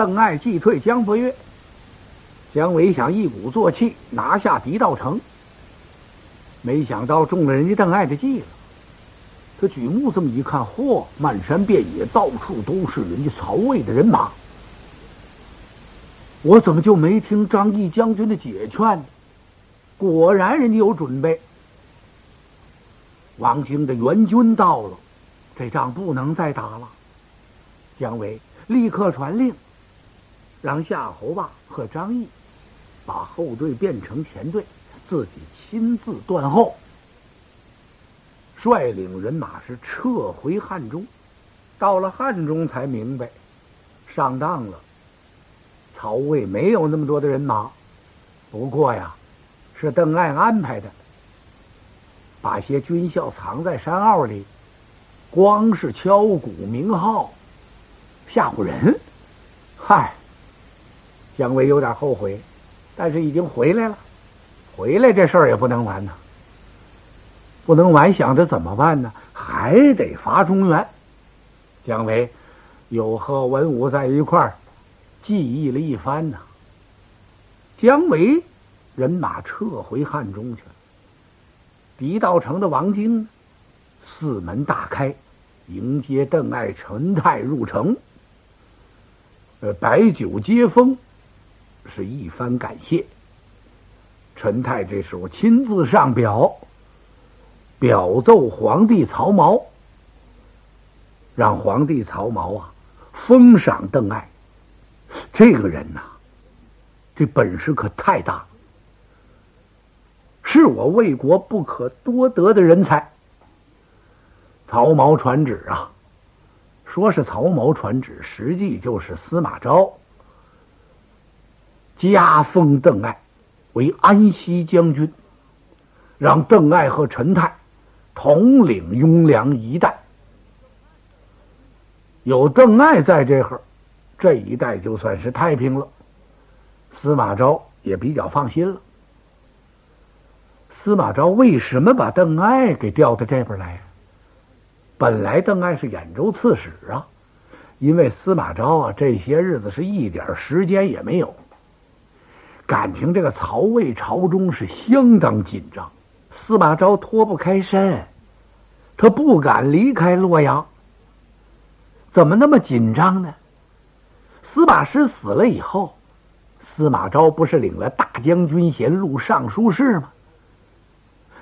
邓艾击退姜伯约。姜维想一鼓作气拿下狄道成，没想到中了人家邓艾的计了。他举目这么一看，嚯，漫山遍野，到处都是人家曹魏的人马。我怎么就没听张毅将军的解劝呢？果然，人家有准备。王京的援军到了，这仗不能再打了。姜维立刻传令，让夏侯霸和张毅把后队变成前队，自己亲自断后，率领人马是撤回汉中。到了汉中，才明白上当了。曹魏没有那么多的人马，不过呀，是邓艾安排的，把些军校藏在山坳里，光是敲鼓鸣号，吓唬人。嗨，姜维有点后悔，但是已经回来了，回来这事儿也不能完呐，不能完，想着怎么办呢？还得伐中原。姜维又和文武在一块儿。记忆了一番呐，姜维人马撤回汉中去了。狄道成的王京四门大开，迎接邓艾、陈泰入城。呃，摆酒接风，是一番感谢。陈泰这时候亲自上表，表奏皇帝曹髦，让皇帝曹髦啊封赏邓艾。这个人呐，这本事可太大，是我魏国不可多得的人才。曹髦传旨啊，说是曹髦传旨，实际就是司马昭加封邓艾为安西将军，让邓艾和陈泰统领雍凉一带。有邓艾在这会儿。这一带就算是太平了，司马昭也比较放心了。司马昭为什么把邓艾给调到这边来？本来邓艾是兖州刺史啊，因为司马昭啊这些日子是一点时间也没有，感情这个曹魏朝中是相当紧张，司马昭脱不开身，他不敢离开洛阳。怎么那么紧张呢？司马师死了以后，司马昭不是领了大将军衔、录尚书事吗？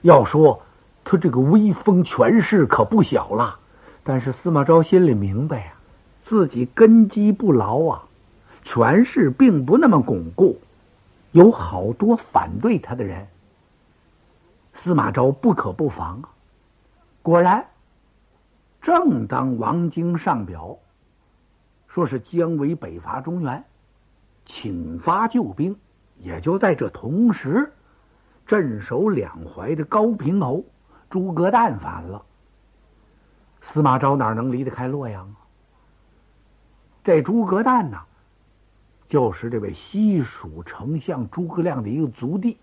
要说他这个威风权势可不小了，但是司马昭心里明白啊，自己根基不牢啊，权势并不那么巩固，有好多反对他的人。司马昭不可不防啊！果然，正当王京上表。说是姜维北伐中原，请发救兵，也就在这同时，镇守两淮的高平侯诸葛诞反了。司马昭哪能离得开洛阳啊？这诸葛诞呢，就是这位西蜀丞相诸葛亮的一个族弟。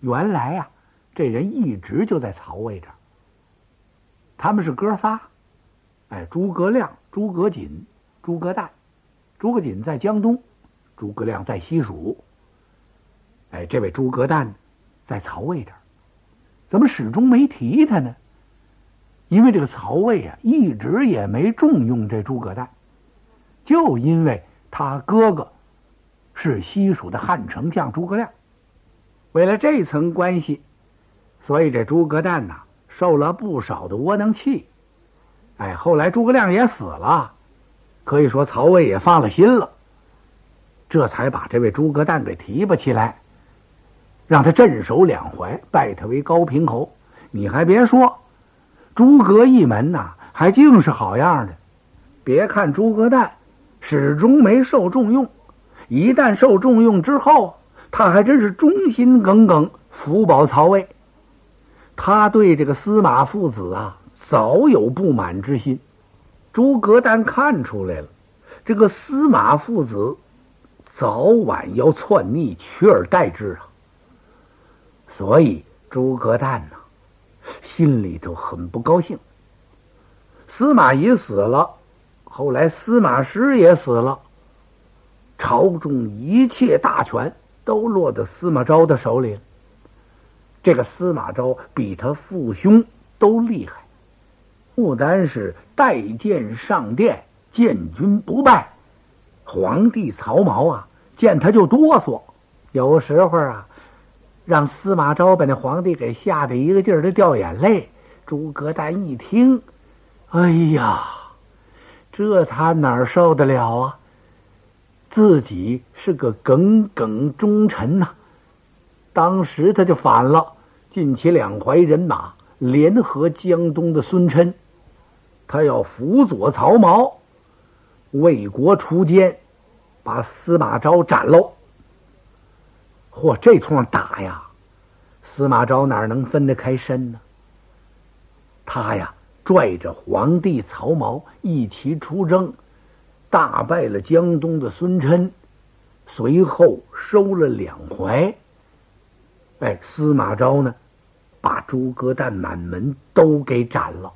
原来啊，这人一直就在曹魏这儿。他们是哥仨，哎，诸葛亮、诸葛瑾。诸葛诞、诸葛瑾在江东，诸葛亮在西蜀。哎，这位诸葛诞在曹魏这儿，怎么始终没提他呢？因为这个曹魏啊，一直也没重用这诸葛诞，就因为他哥哥是西蜀的汉丞相诸葛亮。为了这层关系，所以这诸葛诞呐，受了不少的窝囊气。哎，后来诸葛亮也死了。可以说，曹魏也放了心了，这才把这位诸葛诞给提拔起来，让他镇守两淮，拜他为高平侯。你还别说，诸葛一门呐，还竟是好样的。别看诸葛诞始终没受重用，一旦受重用之后，他还真是忠心耿耿，福保曹魏。他对这个司马父子啊，早有不满之心。诸葛诞看出来了，这个司马父子早晚要篡逆，取而代之啊！所以诸葛诞呢，心里头很不高兴。司马懿死了，后来司马师也死了，朝中一切大权都落在司马昭的手里。这个司马昭比他父兄都厉害，不单是带剑上殿，见军不败。皇帝曹髦啊，见他就哆嗦，有时候啊，让司马昭把那皇帝给吓得一个劲儿的掉眼泪。诸葛诞一听，哎呀，这他哪受得了啊？自己是个耿耿忠臣呐，当时他就反了，尽起两淮人马，联合江东的孙琛，他要辅佐曹髦，为国除奸，把司马昭斩喽。嚯，这通打呀，司马昭哪能分得开身呢？他呀，拽着皇帝曹髦一起出征，大败了江东的孙琛，随后收了两淮。哎，司马昭呢，把诸葛诞满门都给斩了。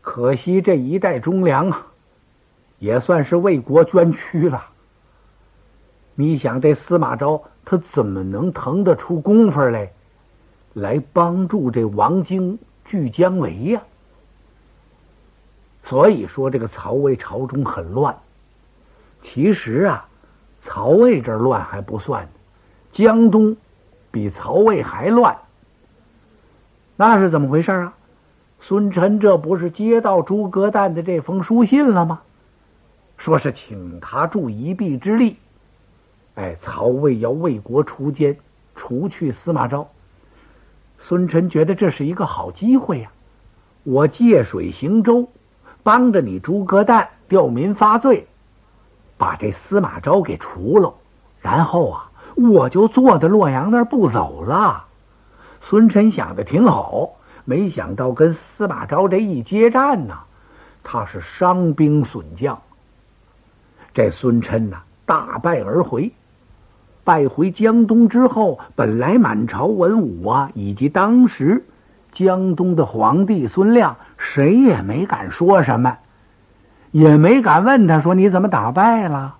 可惜这一代忠良啊，也算是为国捐躯了。你想，这司马昭他怎么能腾得出功夫来，来帮助这王经？拒姜维呀，所以说这个曹魏朝中很乱。其实啊，曹魏这乱还不算，江东比曹魏还乱。那是怎么回事啊？孙臣这不是接到诸葛诞的这封书信了吗？说是请他助一臂之力。哎，曹魏要为国除奸，除去司马昭。孙臣觉得这是一个好机会呀！我借水行舟，帮着你诸葛诞吊民发罪，把这司马昭给除了，然后啊，我就坐在洛阳那儿不走了。孙臣想的挺好，没想到跟司马昭这一接战呢，他是伤兵损将。这孙琛呐，大败而回。败回江东之后，本来满朝文武啊，以及当时江东的皇帝孙亮，谁也没敢说什么，也没敢问他说你怎么打败了。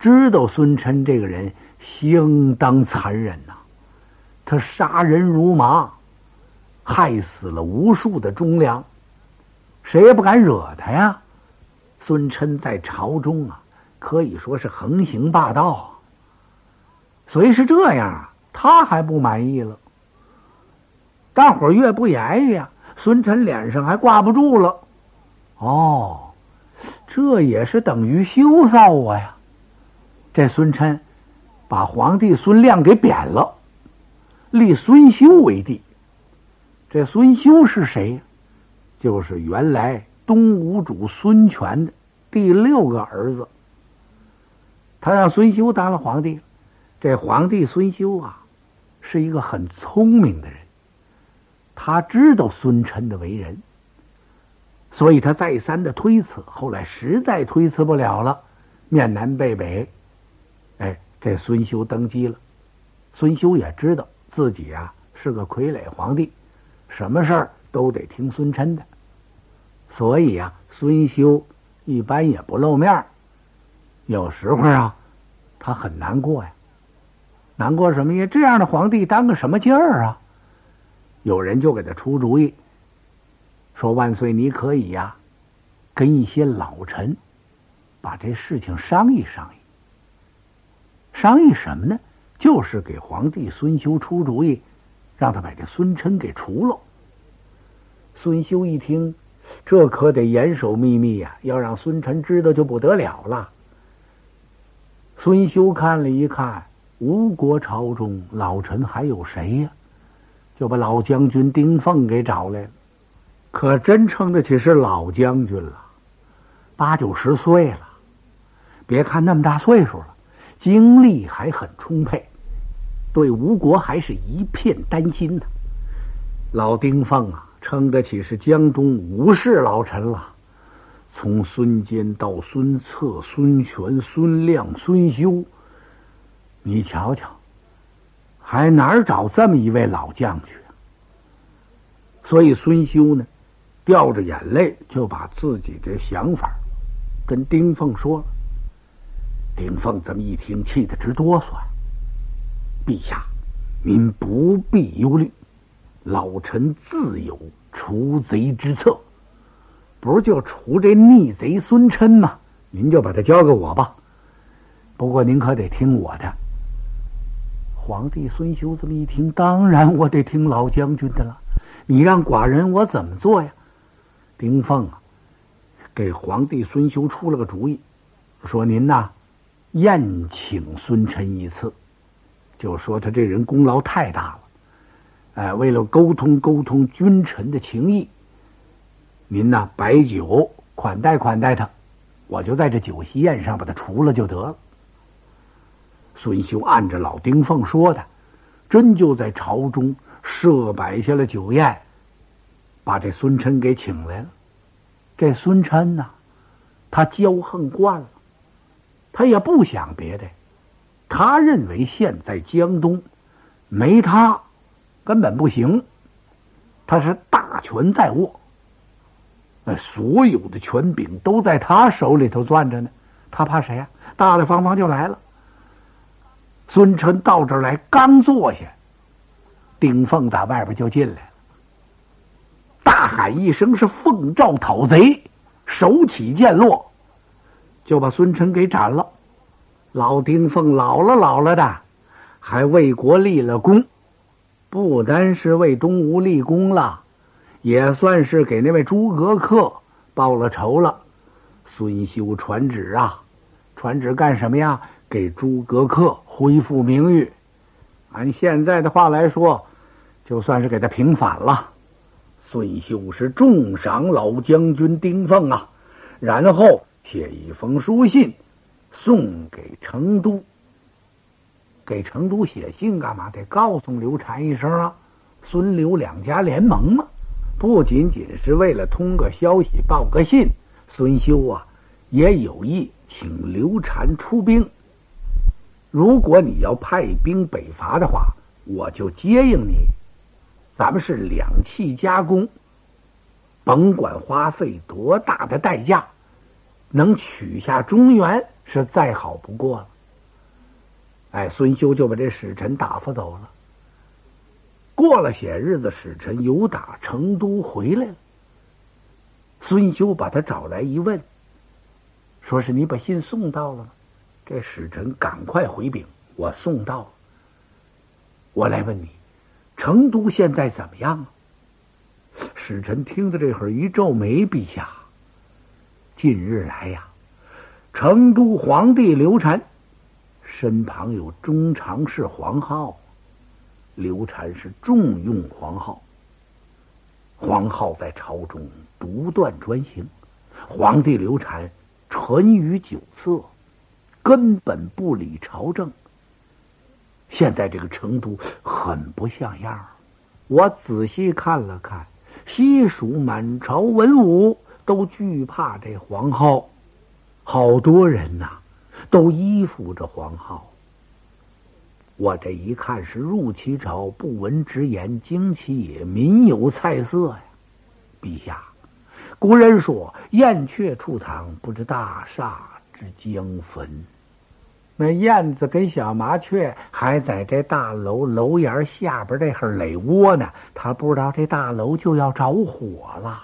知道孙琛这个人相当残忍呐，他杀人如麻，害死了无数的忠良，谁也不敢惹他呀。孙琛在朝中啊，可以说是横行霸道。所以是这样啊，他还不满意了。大伙儿越不言语啊，孙臣脸上还挂不住了。哦，这也是等于羞臊我呀！这孙琛把皇帝孙亮给贬了，立孙修为帝。这孙修是谁？就是原来东吴主孙权的第六个儿子。他让孙修当了皇帝。这皇帝孙修啊，是一个很聪明的人，他知道孙琛的为人，所以他再三的推辞，后来实在推辞不了了，面南背北，哎，这孙修登基了。孙修也知道自己啊是个傀儡皇帝，什么事儿都得听孙琛的，所以啊，孙修一般也不露面有时候啊，他很难过呀。难过什么呀？这样的皇帝当个什么劲儿啊？有人就给他出主意，说：“万岁，你可以呀，跟一些老臣把这事情商议商议。商议什么呢？就是给皇帝孙修出主意，让他把这孙琛给除了。”孙修一听，这可得严守秘密呀，要让孙臣知道就不得了了。孙修看了一看。吴国朝中老臣还有谁呀？就把老将军丁奉给找来了，可真称得起是老将军了，八九十岁了。别看那么大岁数了，精力还很充沛，对吴国还是一片担心呢。老丁奉啊，称得起是江东吴氏老臣了，从孙坚到孙策、孙权、孙亮、孙修。你瞧瞧，还哪儿找这么一位老将去？所以孙修呢，掉着眼泪就把自己的想法跟丁凤说了。丁凤这么一听，气得直哆嗦。陛下，您不必忧虑，老臣自有除贼之策。不是就除这逆贼孙琛吗？您就把他交给我吧。不过您可得听我的。皇帝孙修这么一听，当然我得听老将军的了。你让寡人我怎么做呀？丁凤啊，给皇帝孙修出了个主意，说您呐，宴请孙琛一次，就说他这人功劳太大了。哎，为了沟通沟通君臣的情谊，您呐摆酒款待款待他，我就在这酒席宴上把他除了就得了。孙修按着老丁凤说的，真就在朝中设摆下了酒宴，把这孙琛给请来了。这孙琛呐，他骄横惯了，他也不想别的，他认为现在江东没他根本不行，他是大权在握，那所有的权柄都在他手里头攥着呢，他怕谁呀？大大方方就来了。孙琛到这儿来，刚坐下，丁凤打外边就进来了，大喊一声：“是奉诏讨贼！”手起剑落，就把孙琛给斩了。老丁凤老了老了的，还为国立了功，不单是为东吴立功了，也算是给那位诸葛恪报了仇了。孙修传旨啊，传旨干什么呀？给诸葛恪恢复名誉，按现在的话来说，就算是给他平反了。孙修是重赏老将军丁奉啊，然后写一封书信送给成都。给成都写信干嘛？得告诉刘禅一声啊，孙刘两家联盟嘛，不仅仅是为了通个消息、报个信。孙修啊，也有意请刘禅出兵。如果你要派兵北伐的话，我就接应你。咱们是两气加工，甭管花费多大的代价，能取下中原是再好不过了。哎，孙修就把这使臣打发走了。过了些日子，使臣又打成都回来了。孙修把他找来一问，说是你把信送到了？这使臣赶快回禀：“我送到。”我来问你，成都现在怎么样啊？使臣听到这会儿一皱眉：“陛下，近日来呀，成都皇帝刘禅身旁有中常侍黄浩，刘禅是重用黄浩。黄浩在朝中独断专行，皇帝刘禅沉于酒色。”根本不理朝政。现在这个成都很不像样我仔细看了看，西蜀满朝文武都惧怕这黄浩，好多人呐都依附着黄浩。我这一看是入其朝，不闻直言，惊其也，民有菜色呀。陛下，古人说燕雀出堂，不知大厦之将焚。那燕子跟小麻雀还在这大楼楼檐下边这会垒窝呢，他不知道这大楼就要着火了。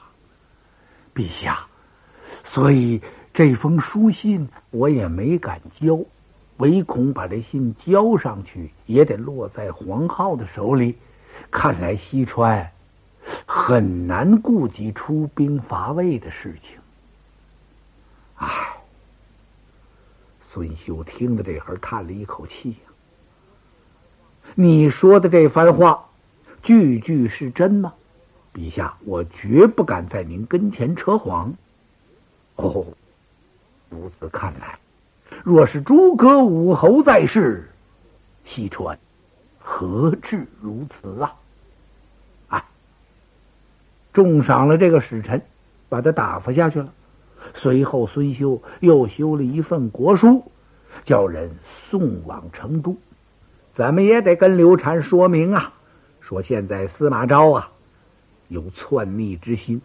陛下，所以这封书信我也没敢交，唯恐把这信交上去也得落在黄浩的手里。看来西川很难顾及出兵伐魏的事情。唉。孙修听着这会儿，叹了一口气呀：“你说的这番话，句句是真吗？陛下，我绝不敢在您跟前扯谎。哦，如此看来，若是诸葛武侯在世，西川何至如此啊？啊！重赏了这个使臣，把他打发下去了。”随后，孙修又修了一份国书，叫人送往成都。怎么也得跟刘禅说明啊，说现在司马昭啊有篡逆之心，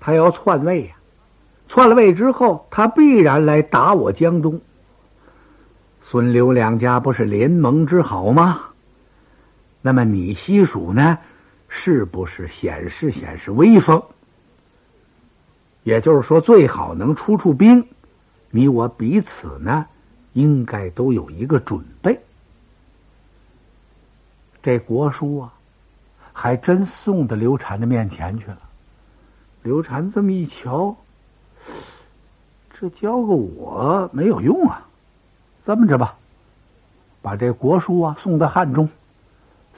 他要篡位呀。篡了位之后，他必然来打我江东。孙刘两家不是联盟之好吗？那么你西蜀呢，是不是显示显示威风？也就是说，最好能出出兵，你我彼此呢，应该都有一个准备。这国书啊，还真送到刘禅的面前去了。刘禅这么一瞧，这交给我没有用啊。这么着吧，把这国书啊送到汉中，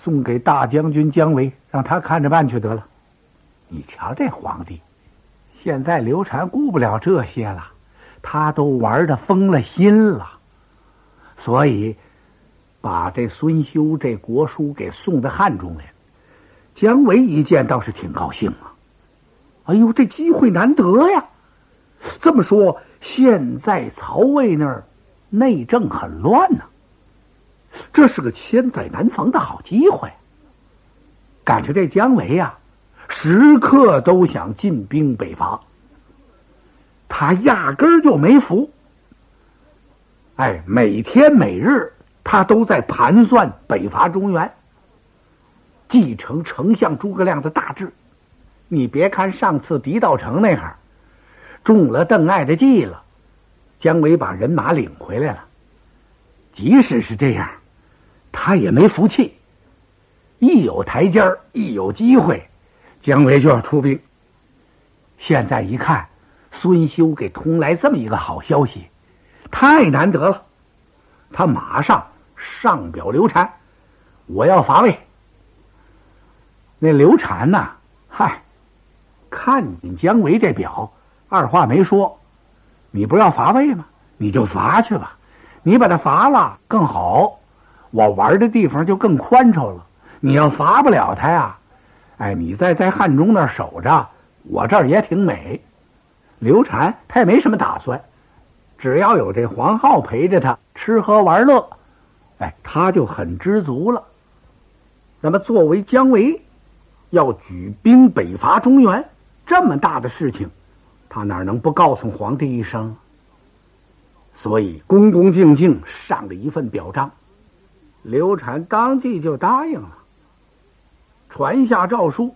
送给大将军姜维，让他看着办去得了。你瞧这皇帝。现在刘禅顾不了这些了，他都玩的疯了心了，所以把这孙修这国书给送到汉中来。姜维一见倒是挺高兴啊，哎呦，这机会难得呀！这么说，现在曹魏那儿内政很乱呢，这是个千载难逢的好机会。感觉这姜维呀。时刻都想进兵北伐，他压根儿就没服。哎，每天每日他都在盘算北伐中原，继承丞相诸葛亮的大志。你别看上次狄道成那哈中了邓艾的计了，姜维把人马领回来了。即使是这样，他也没服气。一有台阶儿，一有机会。姜维就要出兵。现在一看，孙修给通来这么一个好消息，太难得了。他马上上表刘禅，我要伐魏。那刘禅呐，嗨，看见姜维这表，二话没说，你不要伐魏吗？你就伐去吧。你把他伐了更好，我玩的地方就更宽敞了。你要伐不了他呀。哎，你再在汉中那儿守着，我这儿也挺美。刘禅他也没什么打算，只要有这黄浩陪着他吃喝玩乐，哎，他就很知足了。那么，作为姜维要举兵北伐中原这么大的事情，他哪能不告诉皇帝一声？所以，恭恭敬敬上了一份表彰，刘禅当即就答应了。传下诏书，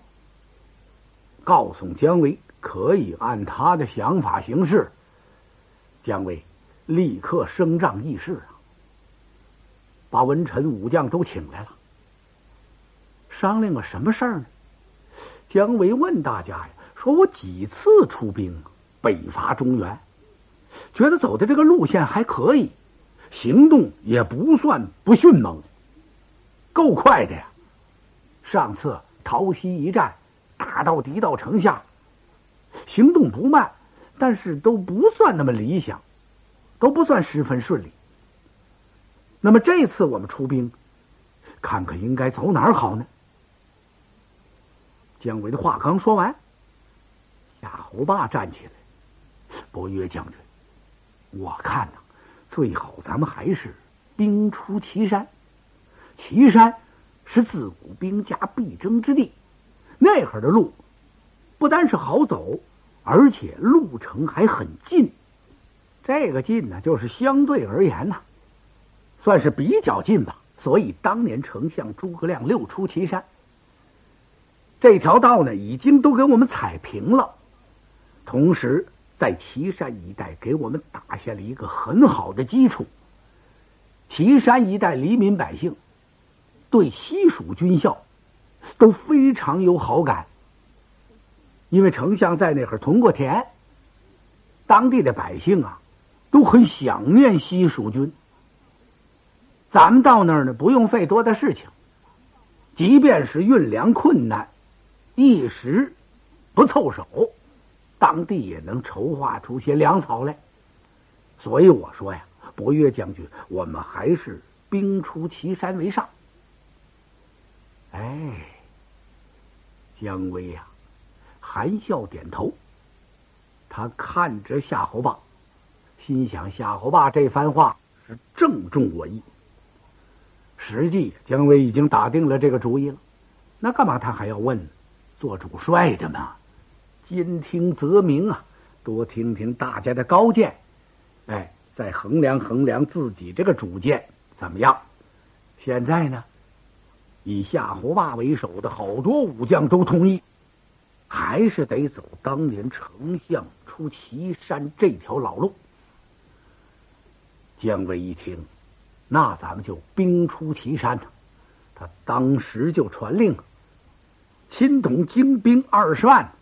告诉姜维可以按他的想法行事。姜维立刻升帐议事啊，把文臣武将都请来了，商量个什么事儿呢？姜维问大家呀：“说我几次出兵北伐中原，觉得走的这个路线还可以，行动也不算不迅猛，够快的呀。”上次桃溪一战，打到敌道城下，行动不慢，但是都不算那么理想，都不算十分顺利。那么这次我们出兵，看看应该走哪儿好呢？姜维的话刚说完，夏侯霸站起来：“伯约将军，我看呐，最好咱们还是兵出祁山，祁山。”是自古兵家必争之地，那会儿的路不单是好走，而且路程还很近。这个近呢，就是相对而言呢，算是比较近吧。所以当年丞相诸葛亮六出祁山，这条道呢，已经都给我们踩平了，同时在祁山一带给我们打下了一个很好的基础。祁山一带黎民百姓。对西蜀军校都非常有好感，因为丞相在那会儿屯过田，当地的百姓啊都很想念西蜀军。咱们到那儿呢，不用费多大事情，即便是运粮困难，一时不凑手，当地也能筹划出些粮草来。所以我说呀，伯约将军，我们还是兵出祁山为上。哎，姜维呀，含笑点头。他看着夏侯霸，心想：夏侯霸这番话是正中我意。实际姜维已经打定了这个主意了，那干嘛他还要问？做主帅的嘛，兼听则明啊，多听听大家的高见。哎，再衡量衡量自己这个主见怎么样？现在呢，以夏侯霸为首的好多武将都同意，还是得走当年丞相出祁山这条老路。姜维一听，那咱们就兵出祁山呢。他当时就传令，亲统精兵二十万，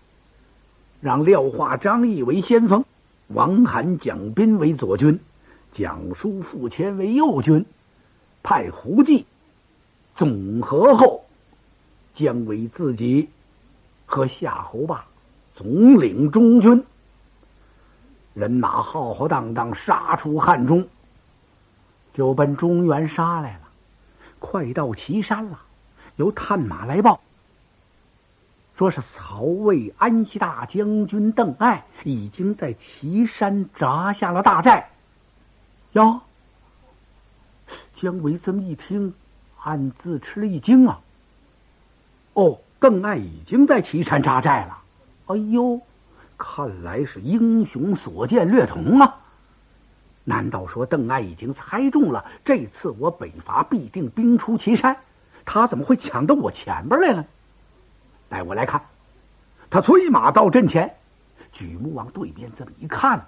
让廖化、张翼为先锋，王罕、蒋斌为左军。蒋叔、傅谦为右军，派胡济总和后，姜维自己和夏侯霸总领中军，人马浩浩荡荡杀出汉中，就奔中原杀来了。快到岐山了，由探马来报，说是曹魏安西大将军邓艾已经在岐山扎下了大寨。哟，姜维这么一听，暗自吃了一惊啊！哦，邓艾已经在岐山扎寨了。哎呦，看来是英雄所见略同啊！难道说邓艾已经猜中了这次我北伐必定兵出岐山？他怎么会抢到我前边来了？带我来看。他催马到阵前，举目往对面这么一看。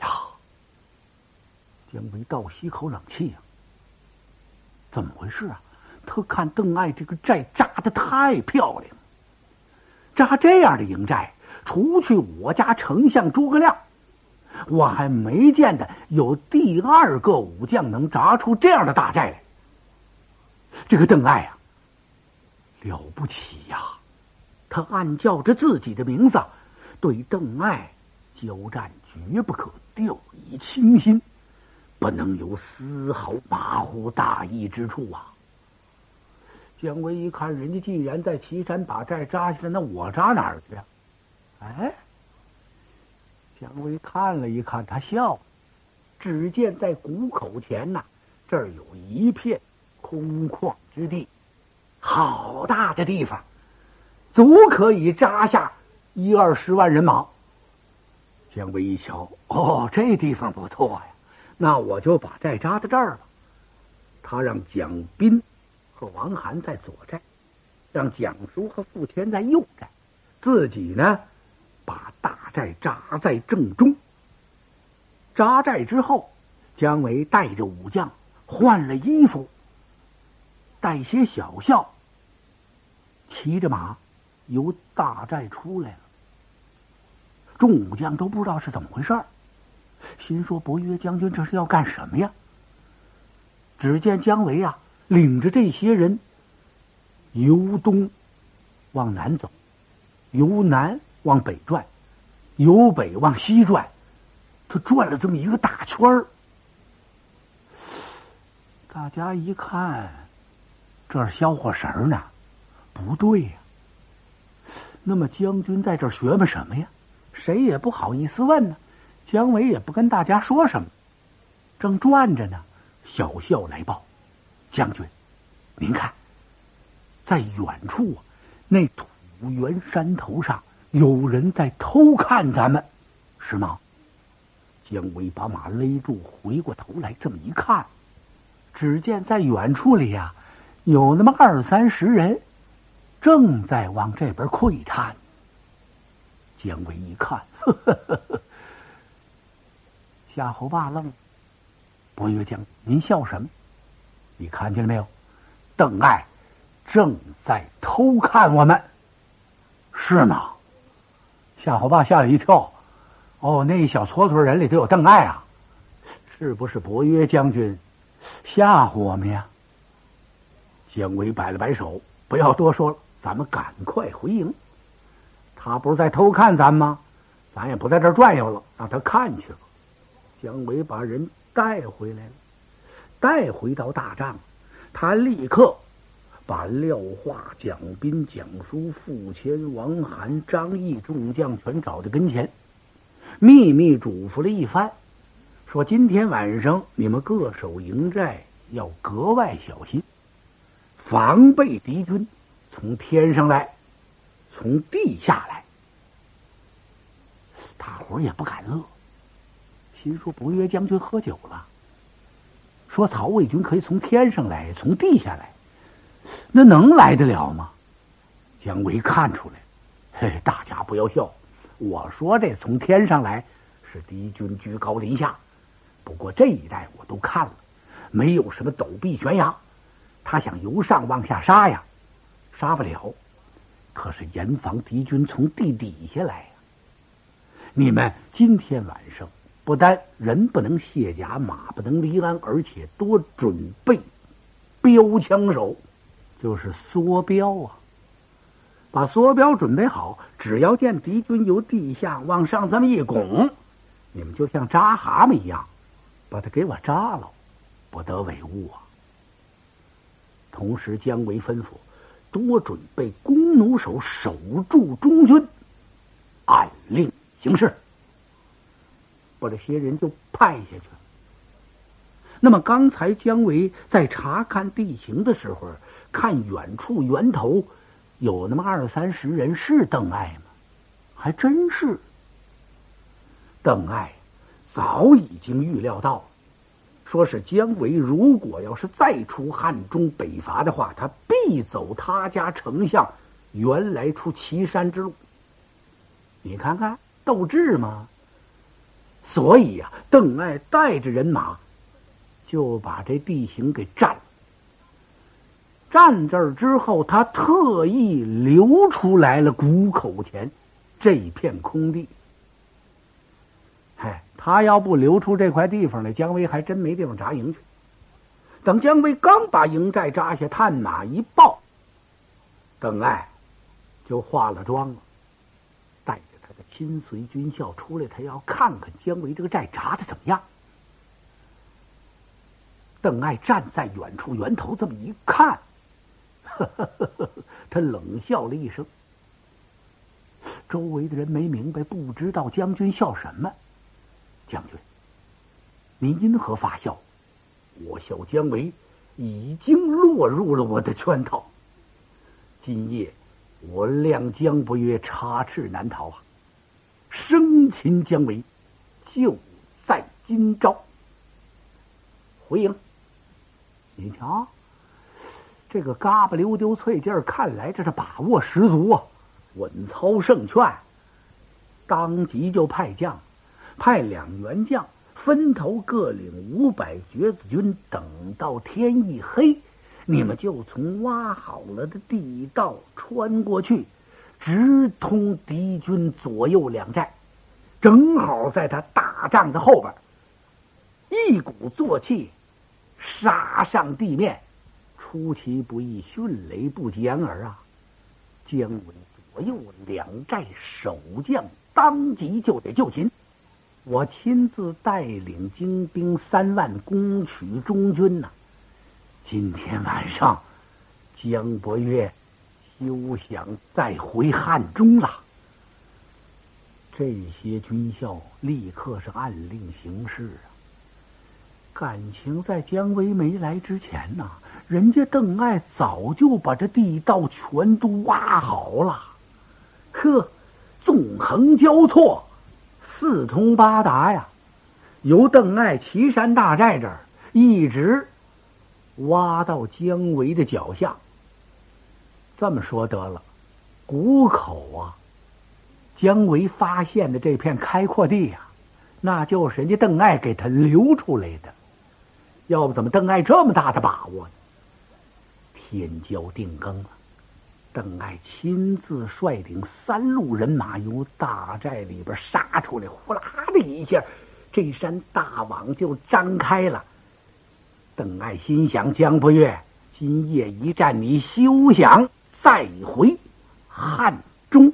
呀姜维倒吸口冷气呀！怎么回事啊？他看邓艾这个寨扎的太漂亮，扎这样的营寨，除去我家丞相诸葛亮，我还没见的有第二个武将能扎出这样的大寨来。这个邓艾啊，了不起呀！他暗叫着自己的名字，对邓艾交战绝不可掉以轻心。不能有丝毫马虎大意之处啊！姜维一看，人家既然在岐山把寨扎下来，那我扎哪儿去啊？哎，姜维看了一看，他笑。只见在谷口前呐，这儿有一片空旷之地，好大的地方，足可以扎下一二十万人马。姜维一瞧，哦，这地方不错呀。那我就把寨扎在这儿了。他让蒋斌和王涵在左寨，让蒋叔和傅谦在右寨，自己呢，把大寨扎在正中。扎寨之后，姜维带着武将换了衣服，带些小校，骑着马由大寨出来了。众武将都不知道是怎么回事儿。心说：“伯约将军这是要干什么呀？”只见姜维啊，领着这些人由东往南走，由南往北转，由北往西转，他转了这么一个大圈儿。大家一看，这儿消火神儿呢？不对呀。那么将军在这儿学么什么呀？谁也不好意思问呢。姜维也不跟大家说什么，正转着呢。小校来报：“将军，您看，在远处啊，那土原山头上有人在偷看咱们，是吗？”姜维把马勒住，回过头来这么一看，只见在远处里呀，有那么二三十人正在往这边窥探。姜维一看，呵呵呵呵。夏侯霸愣了，伯约将，您笑什么？你看见了没有？邓艾正在偷看我们，是吗？夏侯霸吓了一跳。哦，那一小撮撮人里头有邓艾啊？是不是伯约将军吓唬我们呀？姜维摆了摆手，不要多说了，咱们赶快回营。他不是在偷看咱吗？咱也不在这转悠了，让他看去了。姜维把人带回来了，带回到大帐，他立刻把廖化、蒋斌、蒋叔、傅谦、王涵、张翼众将全找到跟前，秘密嘱咐了一番，说：“今天晚上你们各守营寨，要格外小心，防备敌军从天上来，从地下来。”大伙儿也不敢乐。心说不约将军喝酒了，说曹魏军可以从天上来，从地下来，那能来得了吗？姜维看出来，嘿，大家不要笑，我说这从天上来是敌军居高临下，不过这一带我都看了，没有什么陡壁悬崖，他想由上往下杀呀，杀不了，可是严防敌军从地底下来呀。你们今天晚上不但人不能卸甲，马不能离鞍，而且多准备标枪手，就是梭镖啊！把梭镖准备好，只要见敌军由地下往上这么一拱，你们就像扎蛤蟆一样，把他给我扎了，不得违误啊！同时，姜维吩咐多准备弓弩手守住中军，按令。行事，把这些人就派下去了。那么刚才姜维在查看地形的时候，看远处源头有那么二三十人，是邓艾吗？还真是。邓艾早已经预料到，说是姜维如果要是再出汉中北伐的话，他必走他家丞相原来出岐山之路。你看看。斗志吗？所以呀，邓艾带着人马就把这地形给占了。占这儿之后，他特意留出来了谷口前这片空地。嗨，他要不留出这块地方来，姜维还真没地方扎营去。等姜维刚把营寨扎下，探马一报，邓艾就化了妆了。亲随军校出来，他要看看姜维这个寨扎的怎么样。邓艾站在远处源头这么一看，他冷笑了一声。周围的人没明白，不知道将军笑什么。将军，您因何发笑？我笑姜维已经落入了我的圈套。今夜我亮姜不约，插翅难逃啊！生擒姜维，就在今朝。回营，你瞧，这个嘎巴溜丢脆劲儿，看来这是把握十足啊，稳操胜券。当即就派将，派两员将分头各领五百绝子军，等到天一黑，你们就从挖好了的地道穿过去。直通敌军左右两寨，正好在他大帐的后边，一鼓作气杀上地面，出其不意，迅雷不及掩耳啊！姜维左右两寨守将当即就得就擒，我亲自带领精兵三万攻取中军呐！今天晚上，姜伯约。休想再回汉中了！这些军校立刻是按令行事啊。感情在姜维没来之前呢，人家邓艾早就把这地道全都挖好了，呵，纵横交错，四通八达呀。由邓艾岐山大寨这儿一直挖到姜维的脚下。这么说得了，谷口啊，姜维发现的这片开阔地呀，那就是人家邓艾给他留出来的。要不怎么邓艾这么大的把握呢？天骄定更了，邓艾亲自率领三路人马由大寨里边杀出来，呼啦的一下，这扇大网就张开了。邓艾心想：姜不悦，今夜一战，你休想！再回汉中。